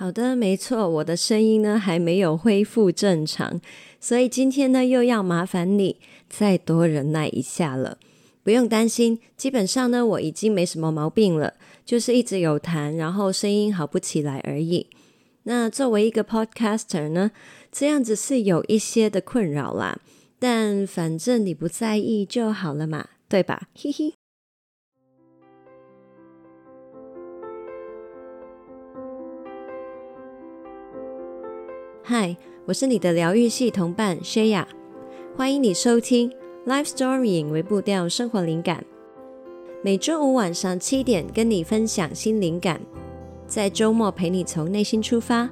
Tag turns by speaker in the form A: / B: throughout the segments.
A: 好的，没错，我的声音呢还没有恢复正常，所以今天呢又要麻烦你再多忍耐一下了。不用担心，基本上呢我已经没什么毛病了，就是一直有痰，然后声音好不起来而已。那作为一个 podcaster 呢，这样子是有一些的困扰啦，但反正你不在意就好了嘛，对吧？嘿嘿。嗨，我是你的疗愈系同伴 Shaya，欢迎你收听 Life Story》为步调生活灵感。每周五晚上七点跟你分享新灵感，在周末陪你从内心出发，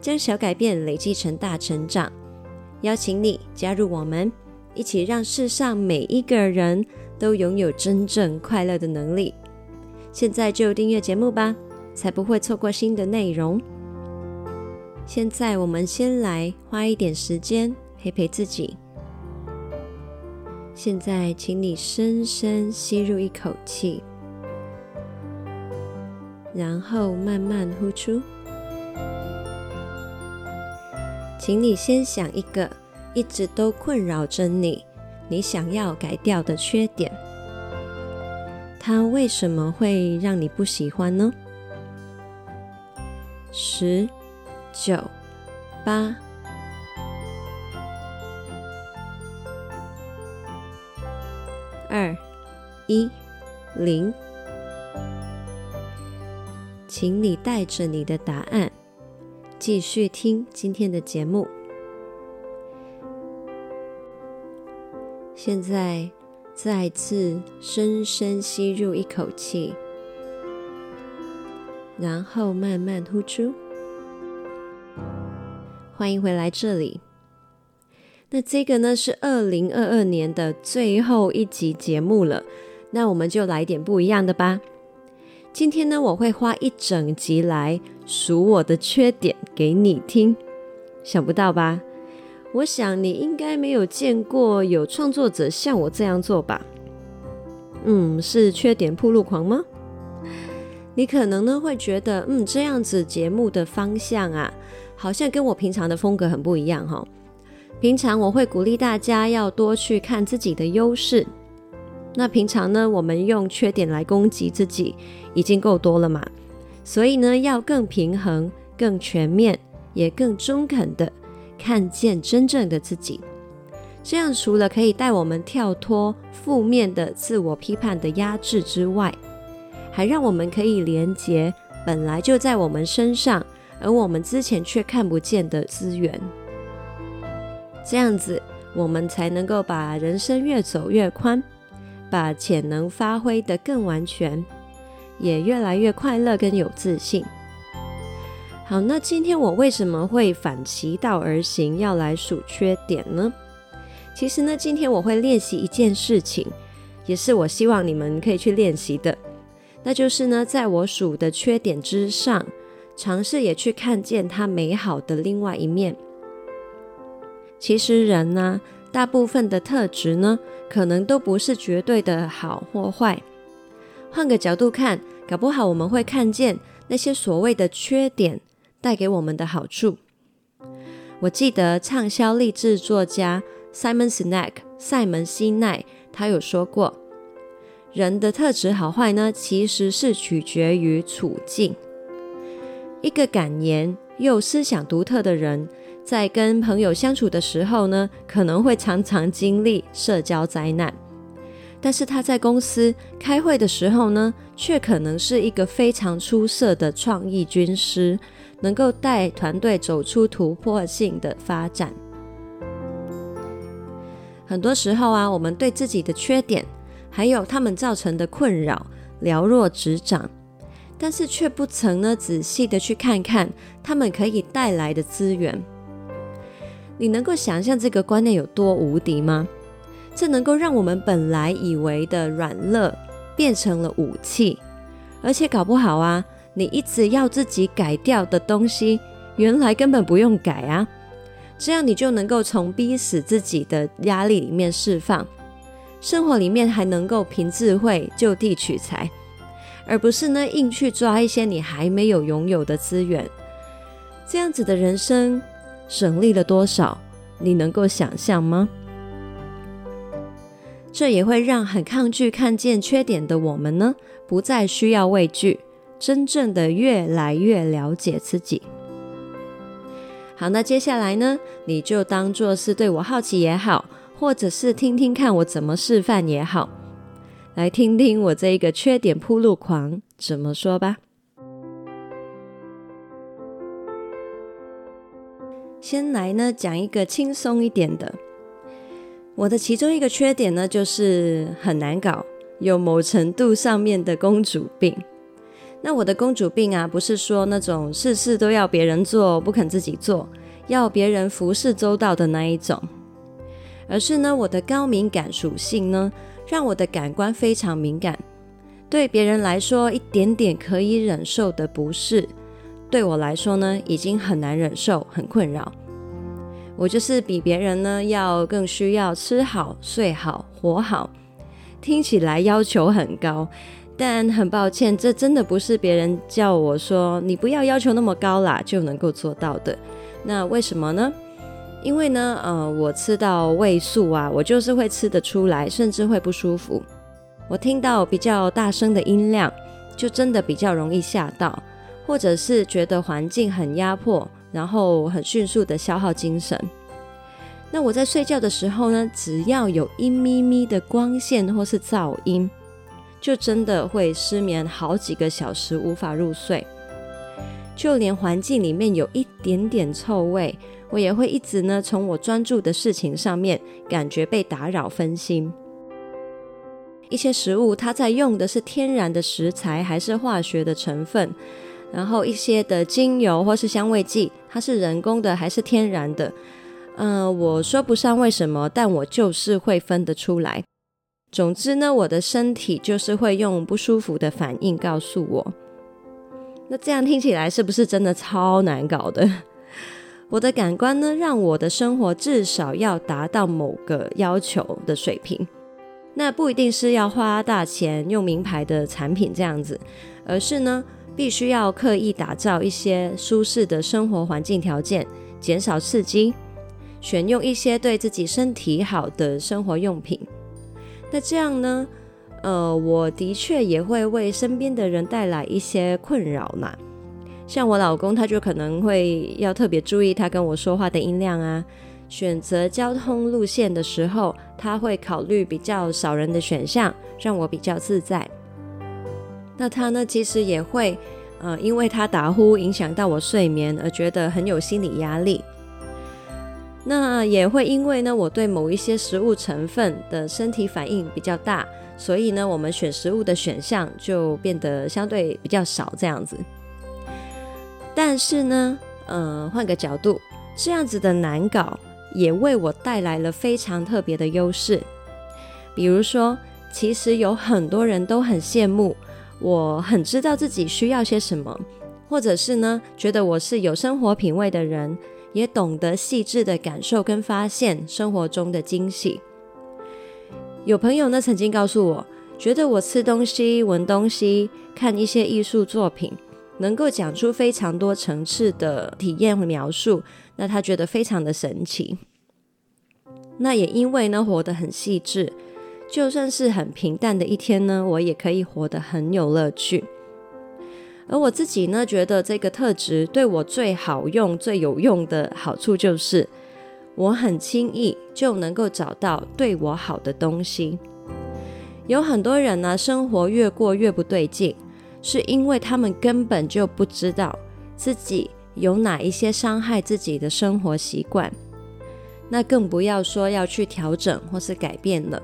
A: 将小改变累积成大成长。邀请你加入我们，一起让世上每一个人都拥有真正快乐的能力。现在就订阅节目吧，才不会错过新的内容。现在我们先来花一点时间陪陪自己。现在，请你深深吸入一口气，然后慢慢呼出。请你先想一个一直都困扰着你、你想要改掉的缺点，它为什么会让你不喜欢呢？十。九、八、二、一、零，请你带着你的答案继续听今天的节目。现在，再次深深吸入一口气，然后慢慢呼出。欢迎回来这里。那这个呢是二零二二年的最后一集节目了。那我们就来点不一样的吧。今天呢，我会花一整集来数我的缺点给你听。想不到吧？我想你应该没有见过有创作者像我这样做吧？嗯，是缺点暴露狂吗？你可能呢会觉得，嗯，这样子节目的方向啊。好像跟我平常的风格很不一样哈。平常我会鼓励大家要多去看自己的优势。那平常呢，我们用缺点来攻击自己已经够多了嘛。所以呢，要更平衡、更全面，也更中肯的看见真正的自己。这样除了可以带我们跳脱负面的自我批判的压制之外，还让我们可以连接本来就在我们身上。而我们之前却看不见的资源，这样子我们才能够把人生越走越宽，把潜能发挥得更完全，也越来越快乐跟有自信。好，那今天我为什么会反其道而行，要来数缺点呢？其实呢，今天我会练习一件事情，也是我希望你们可以去练习的，那就是呢，在我数的缺点之上。尝试也去看见它美好的另外一面。其实人呢，大部分的特质呢，可能都不是绝对的好或坏。换个角度看，搞不好我们会看见那些所谓的缺点带给我们的好处。我记得畅销励志作家 Simon Sinek 塞门西奈他有说过，人的特质好坏呢，其实是取决于处境。一个敢言又思想独特的人，在跟朋友相处的时候呢，可能会常常经历社交灾难；但是他在公司开会的时候呢，却可能是一个非常出色的创意军师，能够带团队走出突破性的发展。很多时候啊，我们对自己的缺点，还有他们造成的困扰，了若指掌。但是却不曾呢仔细的去看看他们可以带来的资源。你能够想象这个观念有多无敌吗？这能够让我们本来以为的软弱变成了武器，而且搞不好啊，你一直要自己改掉的东西，原来根本不用改啊。这样你就能够从逼死自己的压力里面释放，生活里面还能够凭智慧就地取材。而不是呢，硬去抓一些你还没有拥有的资源。这样子的人生省力了多少？你能够想象吗？这也会让很抗拒看见缺点的我们呢，不再需要畏惧，真正的越来越了解自己。好，那接下来呢，你就当做是对我好奇也好，或者是听听看我怎么示范也好，来听听我这一个缺点铺路狂怎么说吧。先来呢，讲一个轻松一点的。我的其中一个缺点呢，就是很难搞，有某程度上面的公主病。那我的公主病啊，不是说那种事事都要别人做，不肯自己做，要别人服侍周到的那一种，而是呢，我的高敏感属性呢，让我的感官非常敏感，对别人来说一点点可以忍受的不适，对我来说呢，已经很难忍受，很困扰。我就是比别人呢要更需要吃好、睡好、活好，听起来要求很高，但很抱歉，这真的不是别人叫我说你不要要求那么高啦就能够做到的。那为什么呢？因为呢，呃，我吃到味素啊，我就是会吃得出来，甚至会不舒服。我听到比较大声的音量，就真的比较容易吓到，或者是觉得环境很压迫。然后很迅速的消耗精神。那我在睡觉的时候呢，只要有一咪咪的光线或是噪音，就真的会失眠好几个小时，无法入睡。就连环境里面有一点点臭味，我也会一直呢从我专注的事情上面感觉被打扰分心。一些食物它在用的是天然的食材还是化学的成分？然后一些的精油或是香味剂，它是人工的还是天然的？嗯、呃，我说不上为什么，但我就是会分得出来。总之呢，我的身体就是会用不舒服的反应告诉我。那这样听起来是不是真的超难搞的？我的感官呢，让我的生活至少要达到某个要求的水平。那不一定是要花大钱用名牌的产品这样子，而是呢。必须要刻意打造一些舒适的生活环境条件，减少刺激，选用一些对自己身体好的生活用品。那这样呢？呃，我的确也会为身边的人带来一些困扰嘛。像我老公，他就可能会要特别注意他跟我说话的音量啊。选择交通路线的时候，他会考虑比较少人的选项，让我比较自在。那他呢，其实也会，呃，因为他打呼影响到我睡眠，而觉得很有心理压力。那也会因为呢，我对某一些食物成分的身体反应比较大，所以呢，我们选食物的选项就变得相对比较少这样子。但是呢，呃，换个角度，这样子的难搞也为我带来了非常特别的优势。比如说，其实有很多人都很羡慕。我很知道自己需要些什么，或者是呢，觉得我是有生活品味的人，也懂得细致的感受跟发现生活中的惊喜。有朋友呢曾经告诉我，觉得我吃东西、闻东西、看一些艺术作品，能够讲出非常多层次的体验和描述，那他觉得非常的神奇。那也因为呢，活得很细致。就算是很平淡的一天呢，我也可以活得很有乐趣。而我自己呢，觉得这个特质对我最好用、最有用的好处就是，我很轻易就能够找到对我好的东西。有很多人呢，生活越过越不对劲，是因为他们根本就不知道自己有哪一些伤害自己的生活习惯，那更不要说要去调整或是改变了。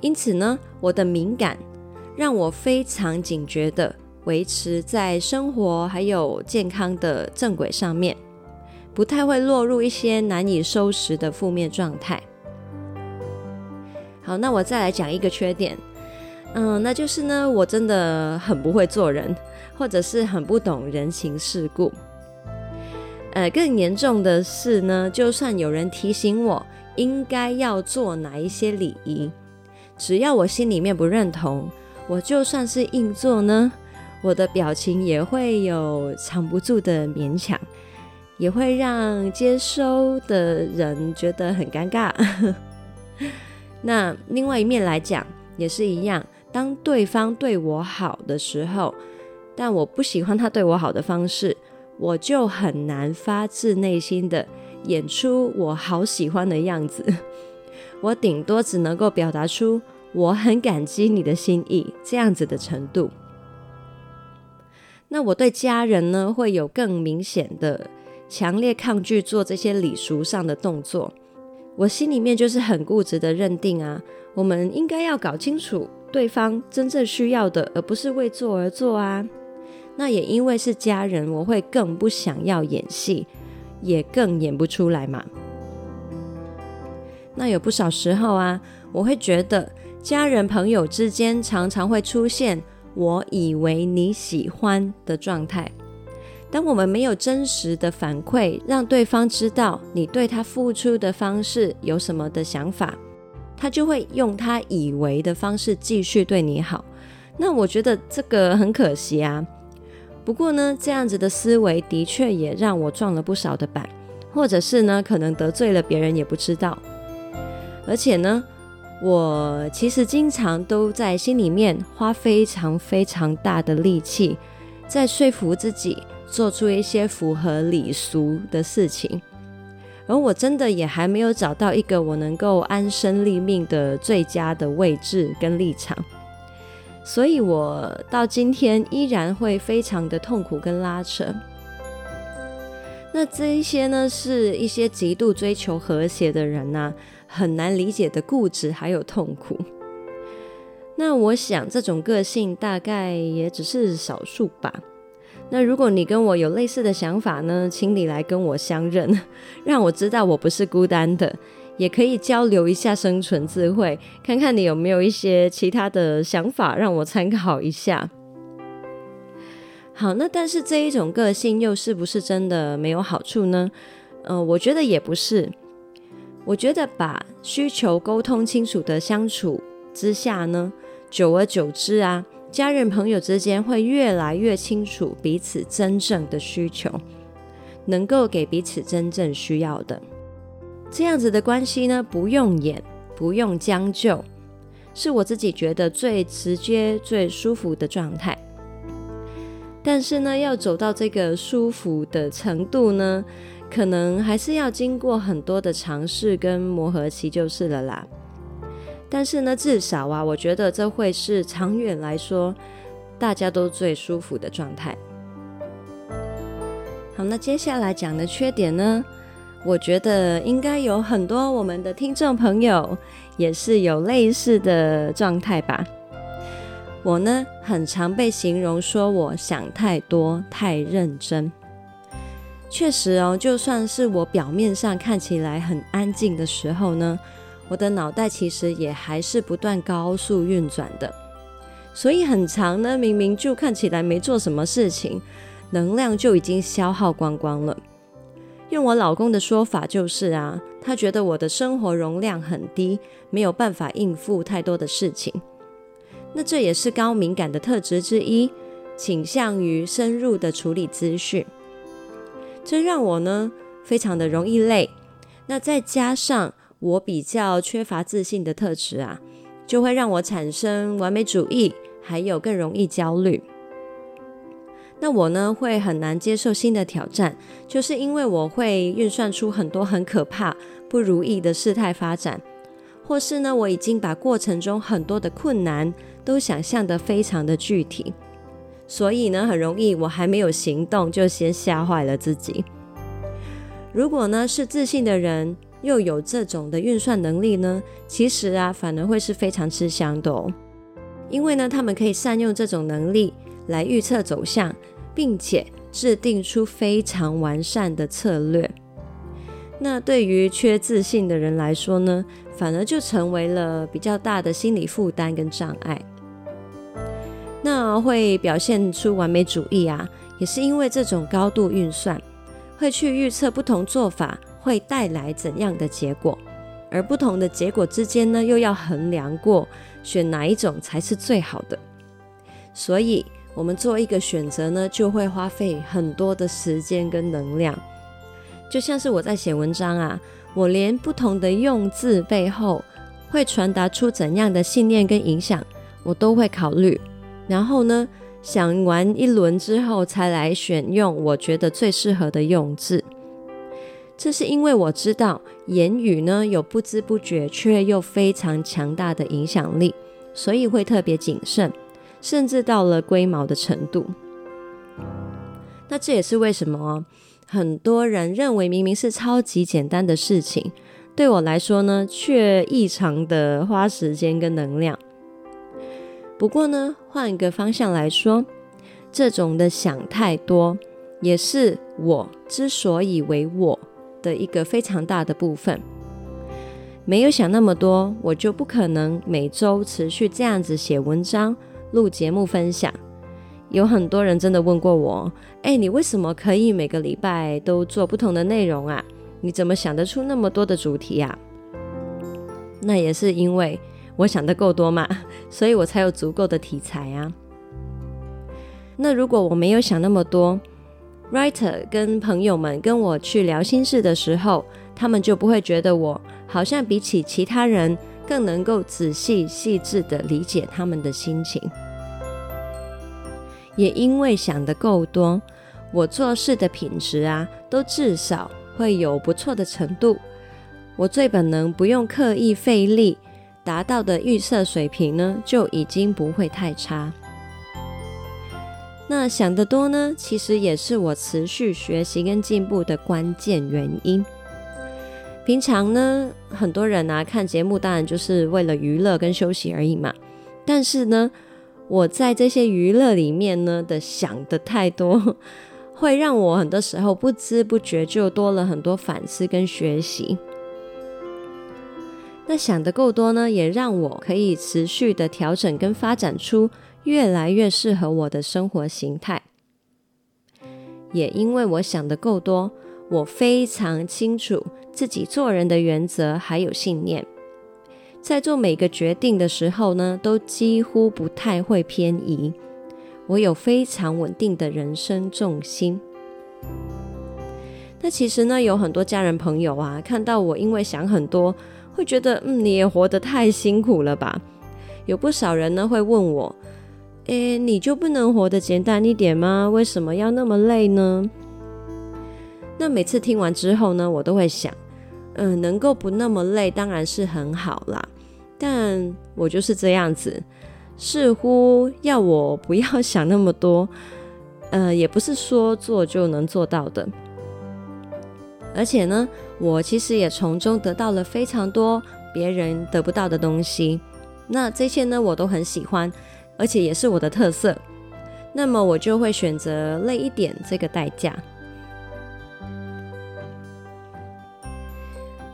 A: 因此呢，我的敏感让我非常警觉地维持在生活还有健康的正轨上面，不太会落入一些难以收拾的负面状态。好，那我再来讲一个缺点，嗯，那就是呢，我真的很不会做人，或者是很不懂人情世故。呃，更严重的是呢，就算有人提醒我应该要做哪一些礼仪。只要我心里面不认同，我就算是硬做呢，我的表情也会有藏不住的勉强，也会让接收的人觉得很尴尬。那另外一面来讲，也是一样，当对方对我好的时候，但我不喜欢他对我好的方式，我就很难发自内心的演出我好喜欢的样子。我顶多只能够表达出我很感激你的心意这样子的程度。那我对家人呢，会有更明显的强烈抗拒做这些礼俗上的动作。我心里面就是很固执的认定啊，我们应该要搞清楚对方真正需要的，而不是为做而做啊。那也因为是家人，我会更不想要演戏，也更演不出来嘛。那有不少时候啊，我会觉得家人朋友之间常常会出现。我以为你喜欢的状态，当我们没有真实的反馈，让对方知道你对他付出的方式有什么的想法，他就会用他以为的方式继续对你好。那我觉得这个很可惜啊。不过呢，这样子的思维的确也让我撞了不少的板，或者是呢，可能得罪了别人也不知道。而且呢，我其实经常都在心里面花非常非常大的力气，在说服自己做出一些符合礼俗的事情，而我真的也还没有找到一个我能够安身立命的最佳的位置跟立场，所以我到今天依然会非常的痛苦跟拉扯。那这一些呢，是一些极度追求和谐的人呐、很难理解的固执，还有痛苦。那我想，这种个性大概也只是少数吧。那如果你跟我有类似的想法呢，请你来跟我相认，让我知道我不是孤单的，也可以交流一下生存智慧，看看你有没有一些其他的想法，让我参考一下。好，那但是这一种个性又是不是真的没有好处呢？呃，我觉得也不是。我觉得把需求沟通清楚的相处之下呢，久而久之啊，家人朋友之间会越来越清楚彼此真正的需求，能够给彼此真正需要的。这样子的关系呢，不用演，不用将就，是我自己觉得最直接、最舒服的状态。但是呢，要走到这个舒服的程度呢，可能还是要经过很多的尝试跟磨合期就是了啦。但是呢，至少啊，我觉得这会是长远来说大家都最舒服的状态。好，那接下来讲的缺点呢，我觉得应该有很多我们的听众朋友也是有类似的状态吧。我呢，很常被形容说我想太多，太认真。确实哦，就算是我表面上看起来很安静的时候呢，我的脑袋其实也还是不断高速运转的。所以很长呢，明明就看起来没做什么事情，能量就已经消耗光光了。用我老公的说法就是啊，他觉得我的生活容量很低，没有办法应付太多的事情。那这也是高敏感的特质之一，倾向于深入的处理资讯。这让我呢非常的容易累，那再加上我比较缺乏自信的特质啊，就会让我产生完美主义，还有更容易焦虑。那我呢会很难接受新的挑战，就是因为我会运算出很多很可怕、不如意的事态发展，或是呢我已经把过程中很多的困难都想象得非常的具体。所以呢，很容易我还没有行动就先吓坏了自己。如果呢是自信的人，又有这种的运算能力呢，其实啊反而会是非常吃香的哦。因为呢，他们可以善用这种能力来预测走向，并且制定出非常完善的策略。那对于缺自信的人来说呢，反而就成为了比较大的心理负担跟障碍。那会表现出完美主义啊，也是因为这种高度运算，会去预测不同做法会带来怎样的结果，而不同的结果之间呢，又要衡量过选哪一种才是最好的。所以我们做一个选择呢，就会花费很多的时间跟能量。就像是我在写文章啊，我连不同的用字背后会传达出怎样的信念跟影响，我都会考虑。然后呢，想完一轮之后，才来选用我觉得最适合的用字。这是因为我知道言语呢，有不知不觉却又非常强大的影响力，所以会特别谨慎，甚至到了龟毛的程度。那这也是为什么很多人认为明明是超级简单的事情，对我来说呢，却异常的花时间跟能量。不过呢，换一个方向来说，这种的想太多，也是我之所以为我的一个非常大的部分。没有想那么多，我就不可能每周持续这样子写文章、录节目分享。有很多人真的问过我：“哎，你为什么可以每个礼拜都做不同的内容啊？你怎么想得出那么多的主题啊？”那也是因为我想得够多嘛，所以我才有足够的题材啊。那如果我没有想那么多，Writer 跟朋友们跟我去聊心事的时候，他们就不会觉得我好像比起其他人更能够仔细细致地理解他们的心情。也因为想得够多，我做事的品质啊，都至少会有不错的程度。我最本能不用刻意费力达到的预设水平呢，就已经不会太差。那想得多呢，其实也是我持续学习跟进步的关键原因。平常呢，很多人啊看节目，当然就是为了娱乐跟休息而已嘛。但是呢，我在这些娱乐里面呢的想得太多，会让我很多时候不知不觉就多了很多反思跟学习。那想得够多呢，也让我可以持续的调整跟发展出。越来越适合我的生活形态，也因为我想得够多，我非常清楚自己做人的原则还有信念，在做每个决定的时候呢，都几乎不太会偏移。我有非常稳定的人生重心。那其实呢，有很多家人朋友啊，看到我因为想很多，会觉得嗯，你也活得太辛苦了吧？有不少人呢会问我。诶，你就不能活得简单一点吗？为什么要那么累呢？那每次听完之后呢，我都会想，嗯、能够不那么累，当然是很好啦。但我就是这样子，似乎要我不要想那么多，呃，也不是说做就能做到的。而且呢，我其实也从中得到了非常多别人得不到的东西。那这些呢，我都很喜欢。而且也是我的特色，那么我就会选择累一点这个代价。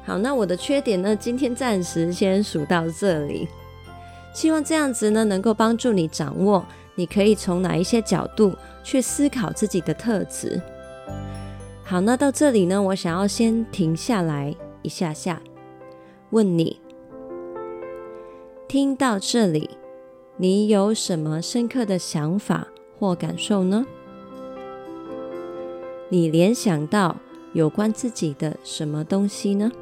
A: 好，那我的缺点呢，今天暂时先数到这里。希望这样子呢，能够帮助你掌握，你可以从哪一些角度去思考自己的特质。好，那到这里呢，我想要先停下来一下下，问你，听到这里。你有什么深刻的想法或感受呢？你联想到有关自己的什么东西呢？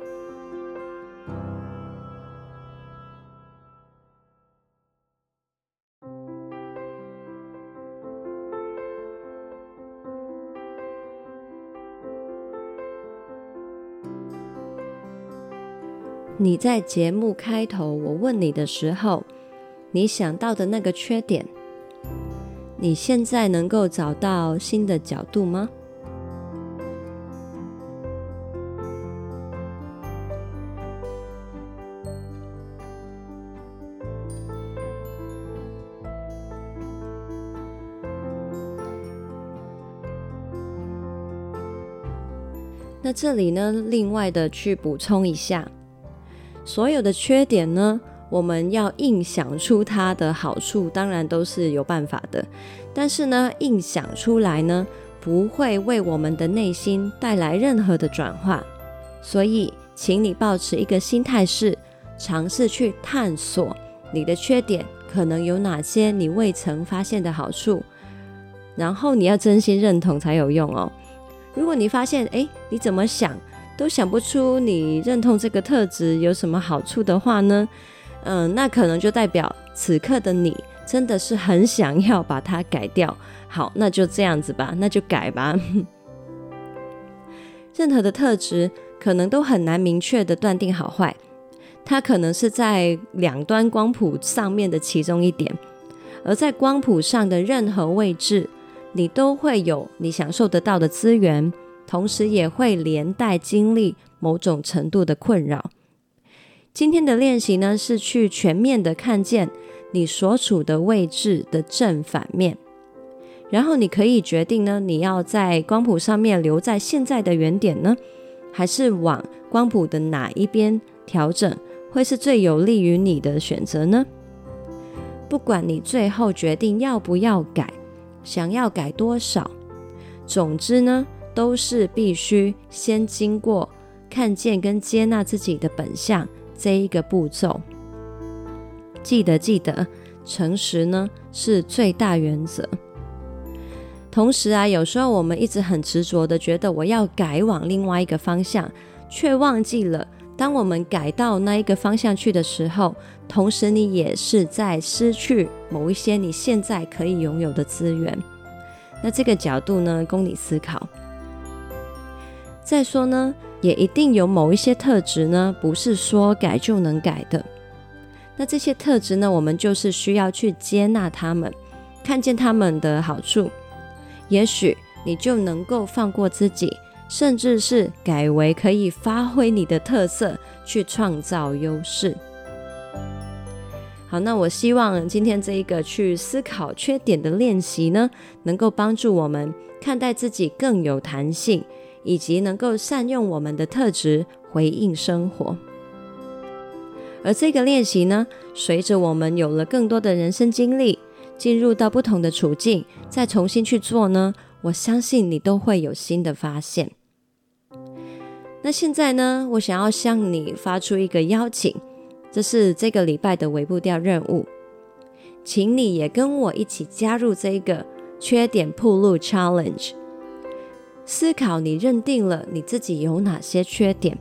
A: 你在节目开头我问你的时候，你想到的那个缺点，你现在能够找到新的角度吗？那这里呢，另外的去补充一下，所有的缺点呢，我们要硬想出它的好处，当然都是有办法的。但是呢，硬想出来呢，不会为我们的内心带来任何的转化。所以，请你保持一个心态是，尝试去探索你的缺点可能有哪些你未曾发现的好处，然后你要真心认同才有用哦。如果你发现，诶，你怎么想都想不出你认同这个特质有什么好处的话呢？嗯，那可能就代表此刻的你真的是很想要把它改掉。好，那就这样子吧，那就改吧。任何的特质可能都很难明确的断定好坏，它可能是在两端光谱上面的其中一点，而在光谱上的任何位置，你都会有你享受得到的资源，同时也会连带经历某种程度的困扰。今天的练习呢，是去全面的看见你所处的位置的正反面。然后你可以决定呢，你要在光谱上面留在现在的原点呢，还是往光谱的哪一边调整，会是最有利于你的选择呢？不管你最后决定要不要改，想要改多少，总之呢，都是必须先经过看见跟接纳自己的本相这一个步骤。记得记得，诚实呢是最大原则。同时啊，有时候我们一直很执着的觉得我要改往另外一个方向，却忘记了，当我们改到那一个方向去的时候，同时你也是在失去某一些你现在可以拥有的资源。那这个角度呢，供你思考。再说呢，也一定有某一些特质呢，不是说改就能改的。那这些特质呢，我们就是需要去接纳他们，看见他们的好处。也许你就能够放过自己，甚至是改为可以发挥你的特色，去创造优势。好，那我希望今天这一个去思考缺点的练习呢，能够帮助我们看待自己更有弹性，以及能够善用我们的特质回应生活。而这个练习呢，随着我们有了更多的人生经历。进入到不同的处境，再重新去做呢，我相信你都会有新的发现。那现在呢，我想要向你发出一个邀请，这是这个礼拜的尾部调任务，请你也跟我一起加入这个缺点暴露 challenge，思考你认定了你自己有哪些缺点，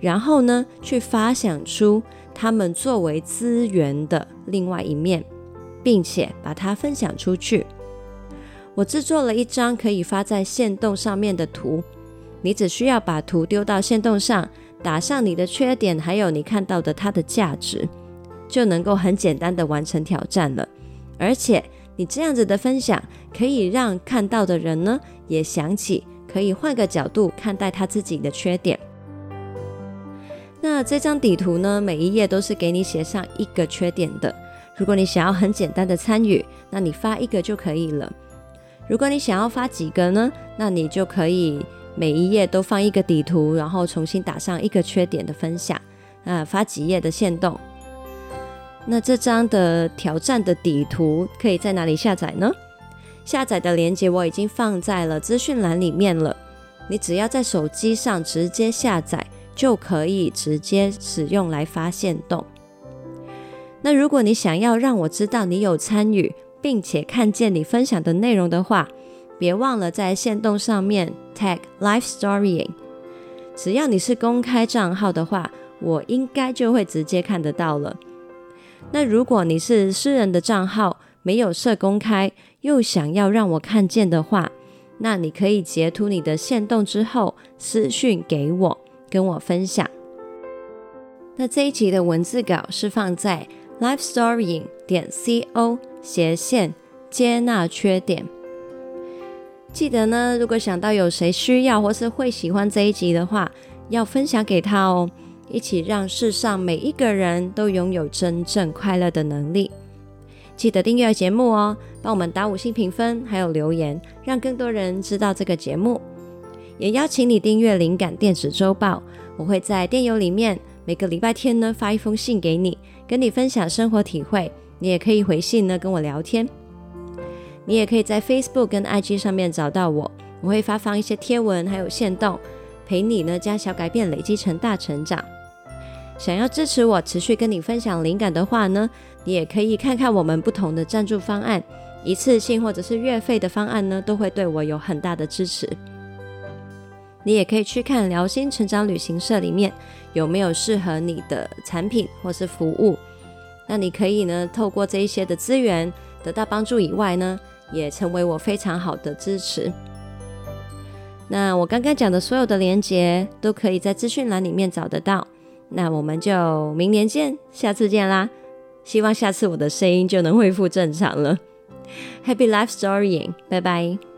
A: 然后呢，去发想出他们作为资源的另外一面。并且把它分享出去。我制作了一张可以发在线动上面的图，你只需要把图丢到线动上，打上你的缺点，还有你看到的它的价值，就能够很简单的完成挑战了。而且你这样子的分享，可以让看到的人呢，也想起可以换个角度看待他自己的缺点。那这张底图呢，每一页都是给你写上一个缺点的。如果你想要很简单的参与，那你发一个就可以了。如果你想要发几个呢？那你就可以每一页都放一个底图，然后重新打上一个缺点的分享。啊，发几页的限动。那这张的挑战的底图可以在哪里下载呢？下载的链接我已经放在了资讯栏里面了。你只要在手机上直接下载，就可以直接使用来发现动。那如果你想要让我知道你有参与，并且看见你分享的内容的话，别忘了在限动上面 tag Life Storying。只要你是公开账号的话，我应该就会直接看得到了。那如果你是私人的账号，没有设公开，又想要让我看见的话，那你可以截图你的限动之后私讯给我，跟我分享。那这一集的文字稿是放在。lifestorying 点 co 斜线接纳缺点。记得呢，如果想到有谁需要或是会喜欢这一集的话，要分享给他哦，一起让世上每一个人都拥有真正快乐的能力。记得订阅节目哦，帮我们打五星评分，还有留言，让更多人知道这个节目。也邀请你订阅灵感电子周报，我会在电邮里面每个礼拜天呢发一封信给你。跟你分享生活体会，你也可以回信呢跟我聊天。你也可以在 Facebook 跟 IG 上面找到我，我会发放一些贴文，还有线动，陪你呢将小改变累积成大成长。想要支持我持续跟你分享灵感的话呢，你也可以看看我们不同的赞助方案，一次性或者是月费的方案呢，都会对我有很大的支持。你也可以去看辽心成长旅行社里面有没有适合你的产品或是服务。那你可以呢，透过这一些的资源得到帮助以外呢，也成为我非常好的支持。那我刚刚讲的所有的连接都可以在资讯栏里面找得到。那我们就明年见，下次见啦！希望下次我的声音就能恢复正常了。Happy life storying，拜拜。